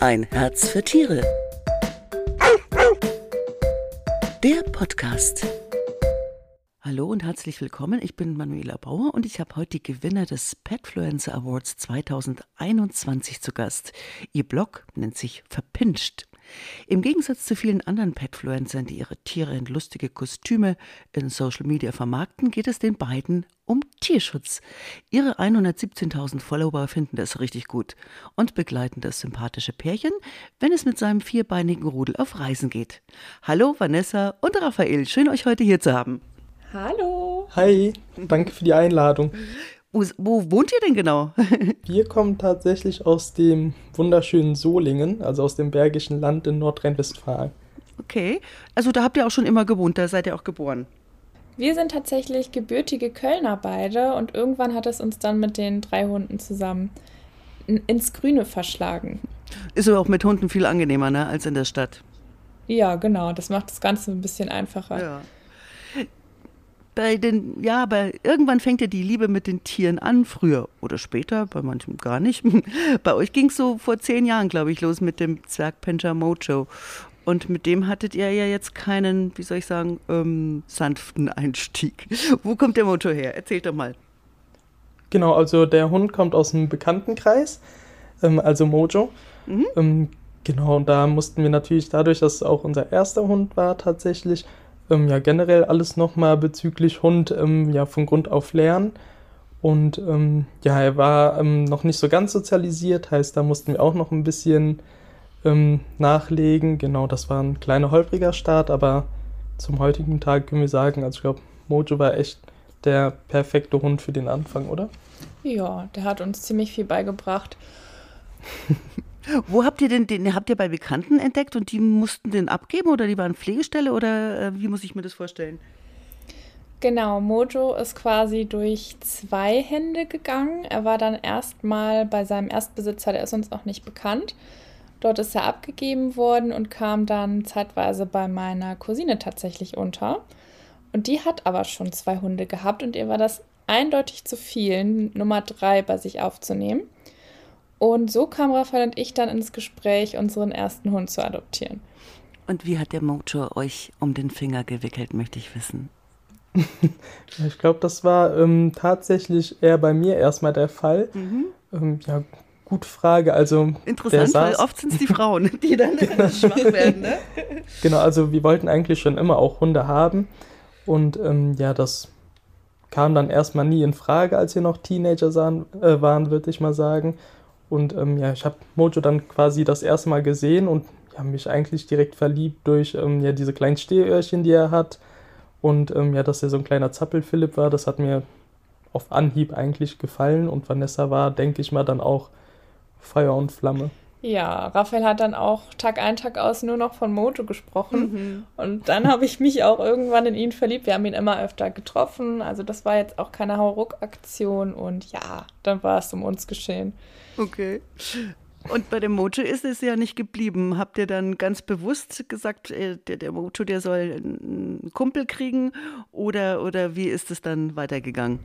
Ein Herz für Tiere. Der Podcast. Hallo und herzlich willkommen. Ich bin Manuela Bauer und ich habe heute die Gewinner des Petfluencer Awards 2021 zu Gast. Ihr Blog nennt sich Verpinscht. Im Gegensatz zu vielen anderen Petfluencern, die ihre Tiere in lustige Kostüme in Social Media vermarkten, geht es den beiden um Tierschutz. Ihre 117.000 Follower finden das richtig gut und begleiten das sympathische Pärchen, wenn es mit seinem vierbeinigen Rudel auf Reisen geht. Hallo Vanessa und Raphael, schön euch heute hier zu haben. Hallo. Hi, danke für die Einladung. Wo, wo, wohnt ihr denn genau? Wir kommen tatsächlich aus dem wunderschönen Solingen, also aus dem Bergischen Land in Nordrhein-Westfalen. Okay, also da habt ihr auch schon immer gewohnt, da seid ihr auch geboren. Wir sind tatsächlich gebürtige Kölner beide und irgendwann hat es uns dann mit den drei Hunden zusammen ins Grüne verschlagen. Ist aber auch mit Hunden viel angenehmer, ne, als in der Stadt. Ja, genau, das macht das Ganze ein bisschen einfacher. Ja bei den, ja, aber irgendwann fängt ja die Liebe mit den Tieren an, früher oder später, bei manchem gar nicht. bei euch ging es so vor zehn Jahren, glaube ich, los mit dem Zwergpinscher Mojo. Und mit dem hattet ihr ja jetzt keinen, wie soll ich sagen, ähm, sanften Einstieg. Wo kommt der Mojo her? Erzählt doch mal. Genau, also der Hund kommt aus einem Bekanntenkreis, ähm, also Mojo. Mhm. Ähm, genau, und da mussten wir natürlich dadurch, dass es auch unser erster Hund war, tatsächlich ähm, ja generell alles nochmal bezüglich Hund ähm, ja von Grund auf lernen. Und ähm, ja, er war ähm, noch nicht so ganz sozialisiert, heißt, da mussten wir auch noch ein bisschen ähm, nachlegen. Genau, das war ein kleiner holpriger Start, aber zum heutigen Tag können wir sagen, also ich glaube, Mojo war echt der perfekte Hund für den Anfang, oder? Ja, der hat uns ziemlich viel beigebracht. Wo habt ihr denn den, habt ihr bei Bekannten entdeckt und die mussten den abgeben oder die waren Pflegestelle oder äh, wie muss ich mir das vorstellen? Genau, Mojo ist quasi durch zwei Hände gegangen. Er war dann erstmal bei seinem Erstbesitzer, der ist uns auch nicht bekannt. Dort ist er abgegeben worden und kam dann zeitweise bei meiner Cousine tatsächlich unter. Und die hat aber schon zwei Hunde gehabt und ihr war das eindeutig zu viel, Nummer drei bei sich aufzunehmen. Und so kam Raphael und ich dann ins Gespräch, unseren ersten Hund zu adoptieren. Und wie hat der Mojo euch um den Finger gewickelt, möchte ich wissen. ich glaube, das war ähm, tatsächlich eher bei mir erstmal der Fall. Mhm. Ähm, ja, gute Frage. Also, Interessant, weil oft sind es die Frauen, die dann genau. schwach werden. Ne? Genau, also wir wollten eigentlich schon immer auch Hunde haben. Und ähm, ja, das kam dann erstmal nie in Frage, als wir noch Teenager sahen, äh, waren, würde ich mal sagen. Und ähm, ja, ich habe Mojo dann quasi das erste Mal gesehen und ja, mich eigentlich direkt verliebt durch ähm, ja, diese kleinen Stehöhrchen, die er hat. Und ähm, ja, dass er so ein kleiner Zappel-Philipp war, das hat mir auf Anhieb eigentlich gefallen. Und Vanessa war, denke ich mal, dann auch Feuer und Flamme. Ja, Raphael hat dann auch Tag ein, Tag aus nur noch von Mojo gesprochen. Mhm. Und dann habe ich mich auch irgendwann in ihn verliebt. Wir haben ihn immer öfter getroffen. Also das war jetzt auch keine Hauruck-Aktion. Und ja, dann war es um uns geschehen. Okay. Und bei dem Mojo ist es ja nicht geblieben. Habt ihr dann ganz bewusst gesagt, äh, der, der Mojo, der soll einen Kumpel kriegen? Oder, oder wie ist es dann weitergegangen?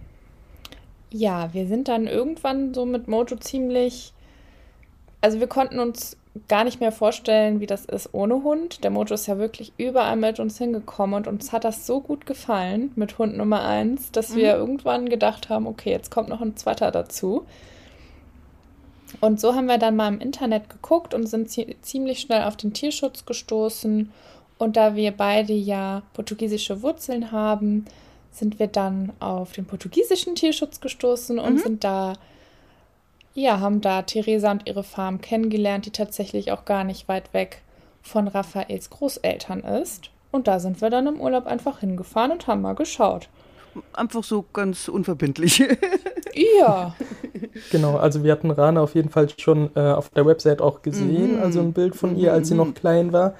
Ja, wir sind dann irgendwann so mit Mojo ziemlich. Also, wir konnten uns gar nicht mehr vorstellen, wie das ist ohne Hund. Der Mojo ist ja wirklich überall mit uns hingekommen und uns hat das so gut gefallen mit Hund Nummer eins, dass mhm. wir irgendwann gedacht haben, okay, jetzt kommt noch ein zweiter dazu. Und so haben wir dann mal im Internet geguckt und sind ziemlich schnell auf den Tierschutz gestoßen. Und da wir beide ja portugiesische Wurzeln haben, sind wir dann auf den portugiesischen Tierschutz gestoßen und mhm. sind da, ja, haben da Theresa und ihre Farm kennengelernt, die tatsächlich auch gar nicht weit weg von Raphaels Großeltern ist. Und da sind wir dann im Urlaub einfach hingefahren und haben mal geschaut. Einfach so ganz unverbindlich. ja. Genau, also wir hatten Rana auf jeden Fall schon äh, auf der Website auch gesehen, mhm. also ein Bild von ihr, als sie noch mhm. klein war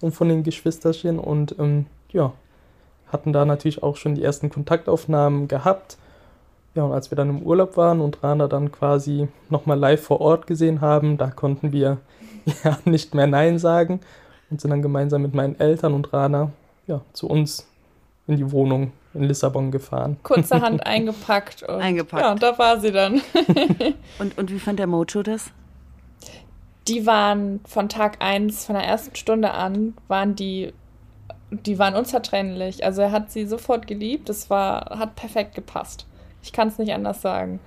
und von den Geschwisterchen und ähm, ja, hatten da natürlich auch schon die ersten Kontaktaufnahmen gehabt. Ja, und als wir dann im Urlaub waren und Rana dann quasi nochmal live vor Ort gesehen haben, da konnten wir ja nicht mehr Nein sagen und sind dann gemeinsam mit meinen Eltern und Rana ja, zu uns in die Wohnung in Lissabon gefahren. Kurzerhand eingepackt. Und, eingepackt. Ja, und da war sie dann. und, und wie fand der Mojo das? die waren von Tag 1, von der ersten Stunde an, waren die, die waren unzertrennlich. Also er hat sie sofort geliebt. Es war, hat perfekt gepasst. Ich kann es nicht anders sagen.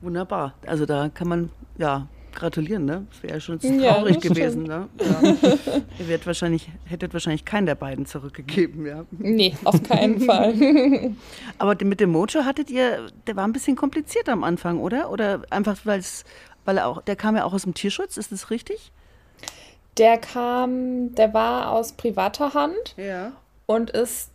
Wunderbar. Also da kann man ja gratulieren, ne? Das wäre ja schon traurig ja, gewesen, ne? Ja. Ihr werdet wahrscheinlich, hättet wahrscheinlich keinen der beiden zurückgegeben, ja. Nee, auf keinen Fall. Aber mit dem Mojo hattet ihr, der war ein bisschen kompliziert am Anfang, oder? Oder einfach, weil es, weil er auch, der kam ja auch aus dem Tierschutz, ist das richtig? Der kam, der war aus privater Hand ja. und ist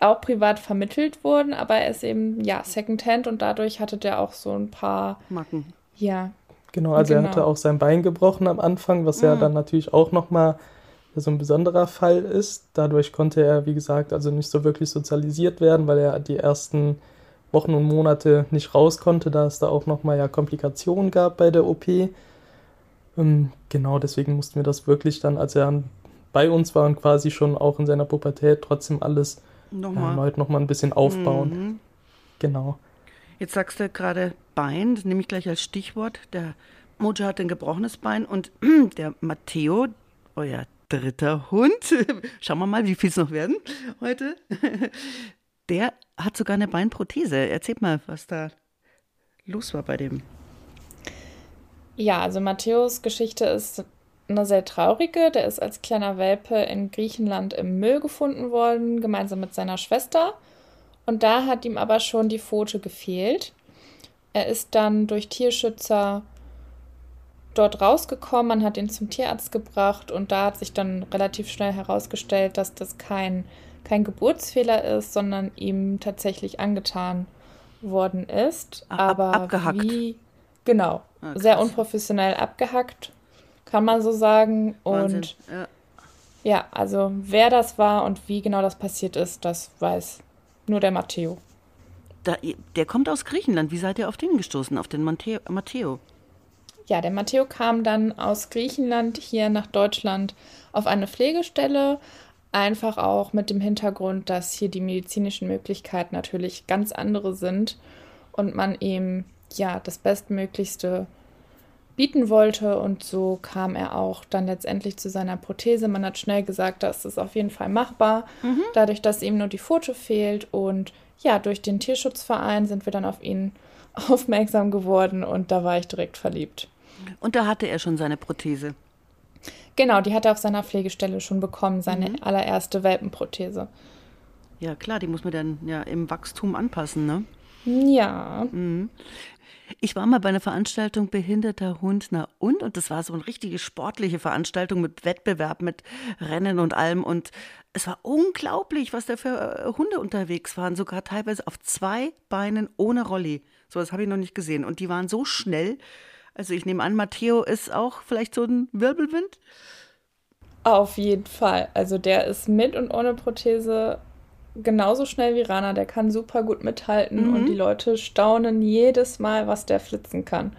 auch privat vermittelt worden, aber er ist eben, ja, Secondhand und dadurch hatte der auch so ein paar Macken. Ja, Genau, also genau. er hatte auch sein Bein gebrochen am Anfang, was mhm. ja dann natürlich auch nochmal so ein besonderer Fall ist. Dadurch konnte er, wie gesagt, also nicht so wirklich sozialisiert werden, weil er die ersten Wochen und Monate nicht raus konnte, da es da auch nochmal ja Komplikationen gab bei der OP. Ähm, genau, deswegen mussten wir das wirklich dann, als er bei uns war und quasi schon auch in seiner Pubertät trotzdem alles nochmal. erneut nochmal ein bisschen aufbauen. Mhm. Genau. Jetzt sagst du gerade Bein, das nehme ich gleich als Stichwort. Der Mojo hat ein gebrochenes Bein und der Matteo, euer dritter Hund, schauen wir mal, wie viel es noch werden heute, der hat sogar eine Beinprothese. Erzählt mal, was da los war bei dem. Ja, also Matthäus Geschichte ist eine sehr traurige. Der ist als kleiner Welpe in Griechenland im Müll gefunden worden, gemeinsam mit seiner Schwester. Und da hat ihm aber schon die Pfote gefehlt. Er ist dann durch Tierschützer dort rausgekommen, man hat ihn zum Tierarzt gebracht und da hat sich dann relativ schnell herausgestellt, dass das kein, kein Geburtsfehler ist, sondern ihm tatsächlich angetan worden ist. Ab, Aber abgehackt. Wie, genau, ah, sehr unprofessionell abgehackt, kann man so sagen. Wahnsinn. Und ja. ja, also wer das war und wie genau das passiert ist, das weiß nur der Matteo. Da, der kommt aus Griechenland. Wie seid ihr auf den gestoßen, auf den Matteo? Ja, der Matteo kam dann aus Griechenland hier nach Deutschland auf eine Pflegestelle. Einfach auch mit dem Hintergrund, dass hier die medizinischen Möglichkeiten natürlich ganz andere sind und man ihm ja das Bestmöglichste bieten wollte. Und so kam er auch dann letztendlich zu seiner Prothese. Man hat schnell gesagt, das ist auf jeden Fall machbar, mhm. dadurch, dass ihm nur die Foto fehlt. Und ja, durch den Tierschutzverein sind wir dann auf ihn aufmerksam geworden und da war ich direkt verliebt. Und da hatte er schon seine Prothese. Genau, die hat er auf seiner Pflegestelle schon bekommen, seine mhm. allererste Welpenprothese. Ja, klar, die muss man dann ja im Wachstum anpassen, ne? Ja. Mhm. Ich war mal bei einer Veranstaltung Behinderter Hund na und und das war so eine richtige sportliche Veranstaltung mit Wettbewerb, mit Rennen und allem und es war unglaublich, was da für äh, Hunde unterwegs waren, sogar teilweise auf zwei Beinen ohne Rolli. So das habe ich noch nicht gesehen und die waren so schnell. Also ich nehme an, Matteo ist auch vielleicht so ein Wirbelwind. Auf jeden Fall. Also der ist mit und ohne Prothese genauso schnell wie Rana, der kann super gut mithalten mhm. und die Leute staunen jedes Mal, was der flitzen kann.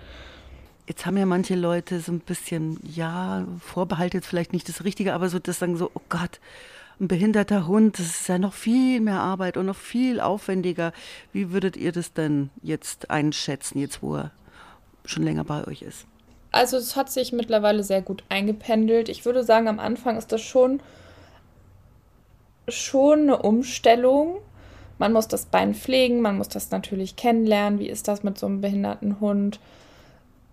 Jetzt haben ja manche Leute so ein bisschen, ja, vorbehaltet vielleicht nicht das Richtige, aber so das sagen so, oh Gott, ein behinderter Hund, das ist ja noch viel mehr Arbeit und noch viel aufwendiger. Wie würdet ihr das denn jetzt einschätzen, jetzt wo er schon länger bei euch ist? Also es hat sich mittlerweile sehr gut eingependelt. Ich würde sagen, am Anfang ist das schon schon eine Umstellung. Man muss das Bein pflegen, man muss das natürlich kennenlernen. Wie ist das mit so einem behinderten Hund?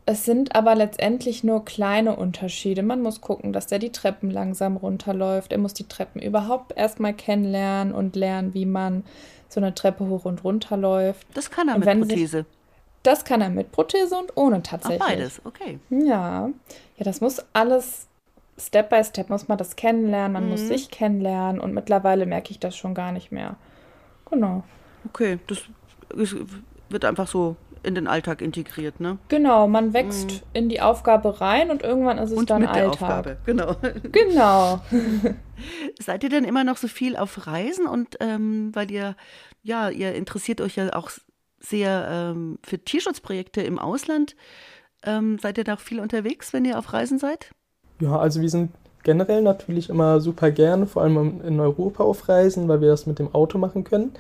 Es sind aber letztendlich nur kleine Unterschiede. Man muss gucken, dass der die Treppen langsam runterläuft. Er muss die Treppen überhaupt erstmal kennenlernen und lernen, wie man so eine Treppe hoch und runter läuft. Das kann er mit Prothese. Sich, das kann er mit Prothese und ohne tatsächlich. Ach, beides, okay. Ja. Ja, das muss alles Step by Step muss man das kennenlernen, man mhm. muss sich kennenlernen und mittlerweile merke ich das schon gar nicht mehr. Genau. Okay, das wird einfach so in den Alltag integriert, ne? Genau, man wächst mhm. in die Aufgabe rein und irgendwann ist es und dann mit Alltag. Der Aufgabe. Genau. Genau. Seid ihr denn immer noch so viel auf Reisen und ähm, weil ihr ja, ihr interessiert euch ja auch sehr ähm, für Tierschutzprojekte im Ausland. Ähm, seid ihr da auch viel unterwegs, wenn ihr auf Reisen seid? Ja, also wir sind generell natürlich immer super gerne, vor allem in Europa auf Reisen, weil wir das mit dem Auto machen können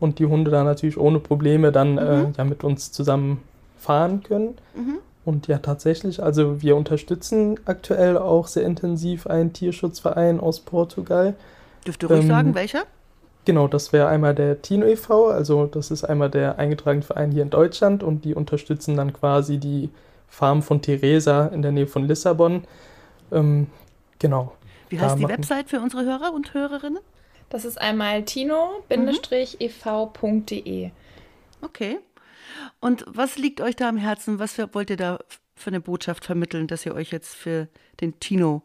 und die Hunde da natürlich ohne Probleme dann äh, mhm. äh, ja mit uns zusammen fahren können. Mhm. Und ja, tatsächlich, also wir unterstützen aktuell auch sehr intensiv einen Tierschutzverein aus Portugal. Dürft ihr ruhig ähm, sagen, welcher? Genau, das wäre einmal der Tino e.V., also das ist einmal der eingetragene Verein hier in Deutschland und die unterstützen dann quasi die Farm von Theresa in der Nähe von Lissabon. Ähm, genau. Wie heißt die Website für unsere Hörer und Hörerinnen? Das ist einmal tino-ev.de. Okay. Und was liegt euch da am Herzen? Was für, wollt ihr da für eine Botschaft vermitteln, dass ihr euch jetzt für den Tino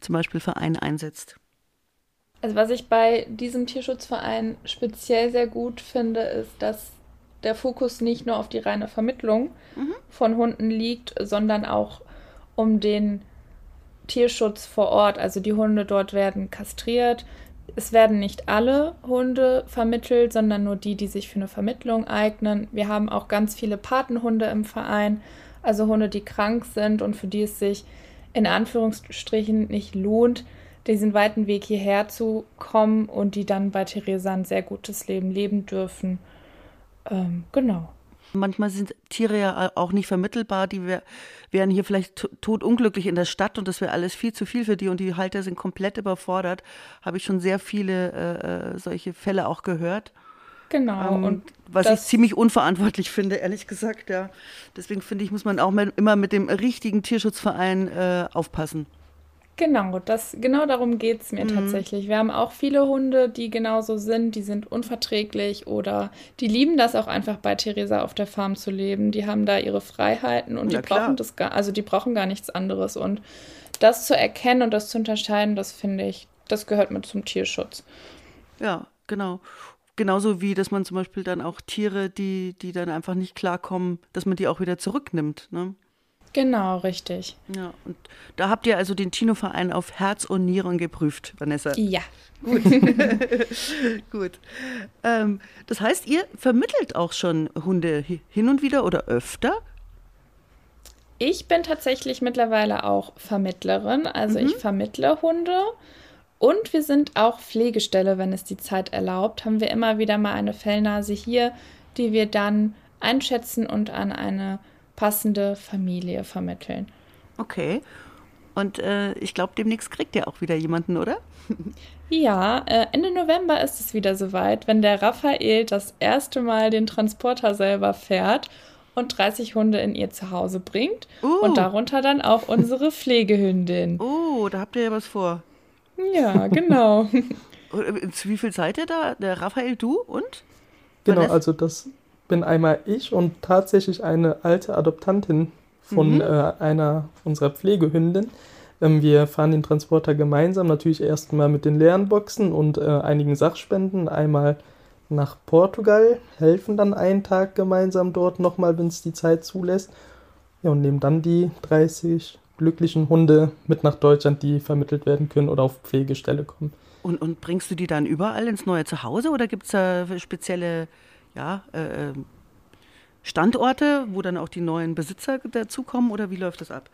zum Beispiel Verein einsetzt? Also was ich bei diesem Tierschutzverein speziell sehr gut finde, ist, dass der Fokus nicht nur auf die reine Vermittlung mhm. von Hunden liegt, sondern auch um den Tierschutz vor Ort. Also die Hunde dort werden kastriert. Es werden nicht alle Hunde vermittelt, sondern nur die, die sich für eine Vermittlung eignen. Wir haben auch ganz viele Patenhunde im Verein, also Hunde, die krank sind und für die es sich in Anführungsstrichen nicht lohnt, diesen weiten Weg hierher zu kommen und die dann bei Theresa ein sehr gutes Leben leben dürfen. Ähm, genau. Manchmal sind Tiere ja auch nicht vermittelbar. Die wär, wären hier vielleicht totunglücklich in der Stadt und das wäre alles viel zu viel für die und die Halter sind komplett überfordert. Habe ich schon sehr viele äh, äh solche Fälle auch gehört. Genau. Ähm, und was ich ziemlich unverantwortlich finde, ehrlich gesagt, ja. Deswegen finde ich, muss man auch immer mit dem richtigen Tierschutzverein äh, aufpassen. Genau, das, genau darum geht es mir mhm. tatsächlich. Wir haben auch viele Hunde, die genauso sind, die sind unverträglich oder die lieben das auch einfach bei Theresa auf der Farm zu leben. Die haben da ihre Freiheiten und ja, die brauchen das gar, also die brauchen gar nichts anderes. Und das zu erkennen und das zu unterscheiden, das finde ich, das gehört mit zum Tierschutz. Ja, genau. Genauso wie, dass man zum Beispiel dann auch Tiere, die, die dann einfach nicht klarkommen, dass man die auch wieder zurücknimmt. Ne? Genau, richtig. Ja, und da habt ihr also den Tino-Verein auf Herz und Nieren geprüft, Vanessa. Ja. Gut. Gut. Ähm, das heißt, ihr vermittelt auch schon Hunde hin und wieder oder öfter? Ich bin tatsächlich mittlerweile auch Vermittlerin. Also mhm. ich vermittle Hunde. Und wir sind auch Pflegestelle, wenn es die Zeit erlaubt. Haben wir immer wieder mal eine Fellnase hier, die wir dann einschätzen und an eine passende Familie vermitteln. Okay. Und äh, ich glaube, demnächst kriegt ihr auch wieder jemanden, oder? Ja, äh, Ende November ist es wieder soweit, wenn der Raphael das erste Mal den Transporter selber fährt und 30 Hunde in ihr Zuhause bringt. Uh. Und darunter dann auch unsere Pflegehündin. Oh, da habt ihr ja was vor. Ja, genau. Wie viel seid ihr da? Der Raphael, du und? Genau, Vanessa? also das bin einmal ich und tatsächlich eine alte Adoptantin von mhm. äh, einer unserer Pflegehünden. Ähm, wir fahren den Transporter gemeinsam, natürlich erstmal mit den leeren Boxen und äh, einigen Sachspenden. Einmal nach Portugal, helfen dann einen Tag gemeinsam dort nochmal, wenn es die Zeit zulässt. Ja, und nehmen dann die 30 glücklichen Hunde mit nach Deutschland, die vermittelt werden können oder auf Pflegestelle kommen. Und, und bringst du die dann überall ins neue Zuhause oder gibt es da spezielle ja, äh, ähm, Standorte, wo dann auch die neuen Besitzer dazukommen oder wie läuft das ab?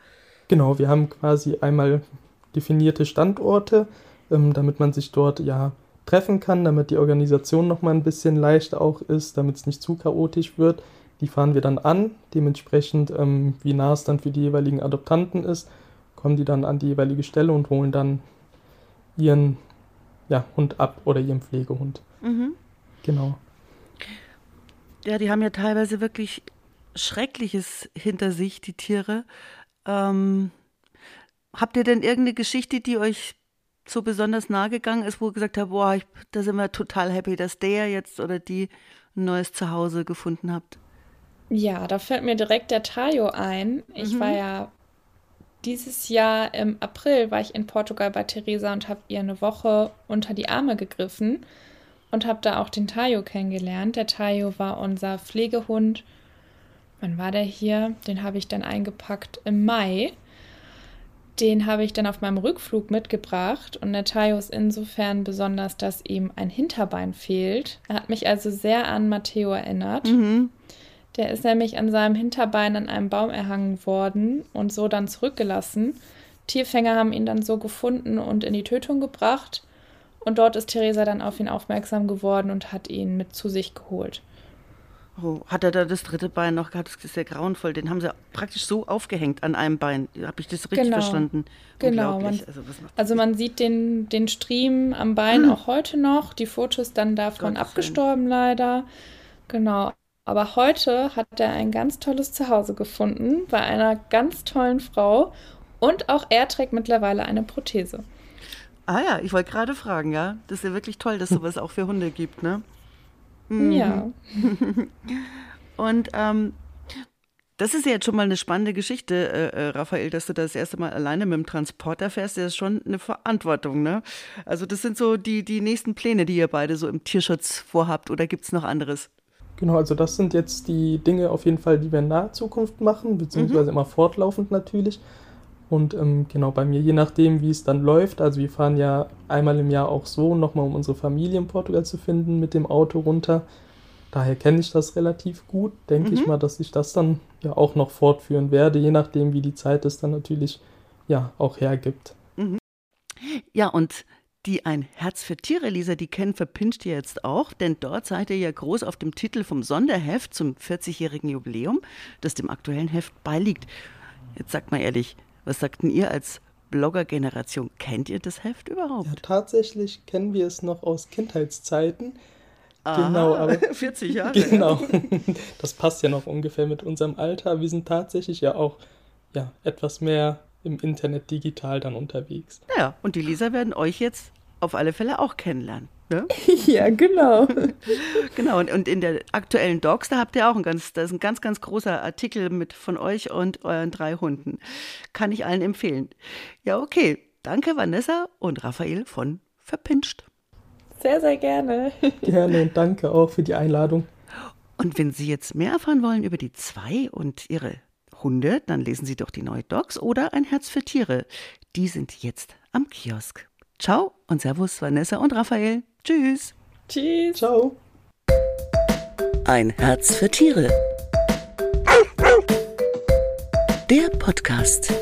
Genau, wir haben quasi einmal definierte Standorte, ähm, damit man sich dort ja treffen kann, damit die Organisation noch mal ein bisschen leichter auch ist, damit es nicht zu chaotisch wird. Die fahren wir dann an, dementsprechend, ähm, wie nah es dann für die jeweiligen Adoptanten ist, kommen die dann an die jeweilige Stelle und holen dann ihren ja, Hund ab oder ihren Pflegehund. Mhm. Genau. Ja, die haben ja teilweise wirklich Schreckliches hinter sich, die Tiere. Ähm, habt ihr denn irgendeine Geschichte, die euch so besonders nahe gegangen ist, wo ihr gesagt habt, boah, ich, da sind wir total happy, dass der jetzt oder die ein neues Zuhause gefunden habt? Ja, da fällt mir direkt der Tayo ein. Ich mhm. war ja dieses Jahr im April war ich in Portugal bei Theresa und habe ihr eine Woche unter die Arme gegriffen und habe da auch den Tayo kennengelernt. Der Tayo war unser Pflegehund. Wann war der hier? Den habe ich dann eingepackt im Mai. Den habe ich dann auf meinem Rückflug mitgebracht und der Tayo ist insofern besonders, dass ihm ein Hinterbein fehlt. Er hat mich also sehr an Matteo erinnert. Mhm. Der ist nämlich an seinem Hinterbein an einem Baum erhangen worden und so dann zurückgelassen. Tierfänger haben ihn dann so gefunden und in die Tötung gebracht. Und dort ist Theresa dann auf ihn aufmerksam geworden und hat ihn mit zu sich geholt. Oh, hat er da das dritte Bein noch gehabt? Das ist ja grauenvoll. Den haben sie praktisch so aufgehängt an einem Bein. Habe ich das richtig genau. verstanden? Genau. Man, also, also, man sieht den, den Stream am Bein hm. auch heute noch. Die Fotos dann davon Gott abgestorben leider. Genau. Aber heute hat er ein ganz tolles Zuhause gefunden bei einer ganz tollen Frau. Und auch er trägt mittlerweile eine Prothese. Ah ja, ich wollte gerade fragen, ja. Das ist ja wirklich toll, dass sowas auch für Hunde gibt, ne? Mhm. Ja. Und ähm, das ist ja jetzt schon mal eine spannende Geschichte, äh, äh, Raphael, dass du das erste Mal alleine mit dem Transporter fährst. Das ist schon eine Verantwortung, ne? Also das sind so die, die nächsten Pläne, die ihr beide so im Tierschutz vorhabt. Oder gibt es noch anderes? Genau, also das sind jetzt die Dinge auf jeden Fall, die wir in naher Zukunft machen, beziehungsweise mhm. immer fortlaufend natürlich. Und ähm, genau bei mir, je nachdem, wie es dann läuft, also wir fahren ja einmal im Jahr auch so, nochmal um unsere Familie in Portugal zu finden, mit dem Auto runter. Daher kenne ich das relativ gut. Denke mhm. ich mal, dass ich das dann ja auch noch fortführen werde, je nachdem, wie die Zeit es dann natürlich ja auch hergibt. Mhm. Ja, und die ein Herz für Tiere, Lisa, die kennen verpinscht ihr jetzt auch, denn dort seid ihr ja groß auf dem Titel vom Sonderheft zum 40-jährigen Jubiläum, das dem aktuellen Heft beiliegt. Jetzt sagt mal ehrlich, was sagten ihr als Blogger-Generation? Kennt ihr das Heft überhaupt? Ja, tatsächlich kennen wir es noch aus Kindheitszeiten. Aha, genau, aber 40 Jahre. Genau. Das passt ja noch ungefähr mit unserem Alter. Wir sind tatsächlich ja auch ja, etwas mehr im Internet digital dann unterwegs. Ja, und die Leser werden euch jetzt auf alle Fälle auch kennenlernen. Ne? ja, genau. genau, und, und in der aktuellen Docs, da habt ihr auch ein ganz, das ist ein ganz, ganz großer Artikel mit von euch und euren drei Hunden. Kann ich allen empfehlen. Ja, okay. Danke, Vanessa und Raphael von Verpinscht. Sehr, sehr gerne. Gerne und danke auch für die Einladung. Und wenn Sie jetzt mehr erfahren wollen über die zwei und ihre Hunde, dann lesen Sie doch die neue Docs oder Ein Herz für Tiere. Die sind jetzt am Kiosk. Ciao und Servus, Vanessa und Raphael. Tschüss. Tschüss. Ciao. Ein Herz für Tiere. Der Podcast.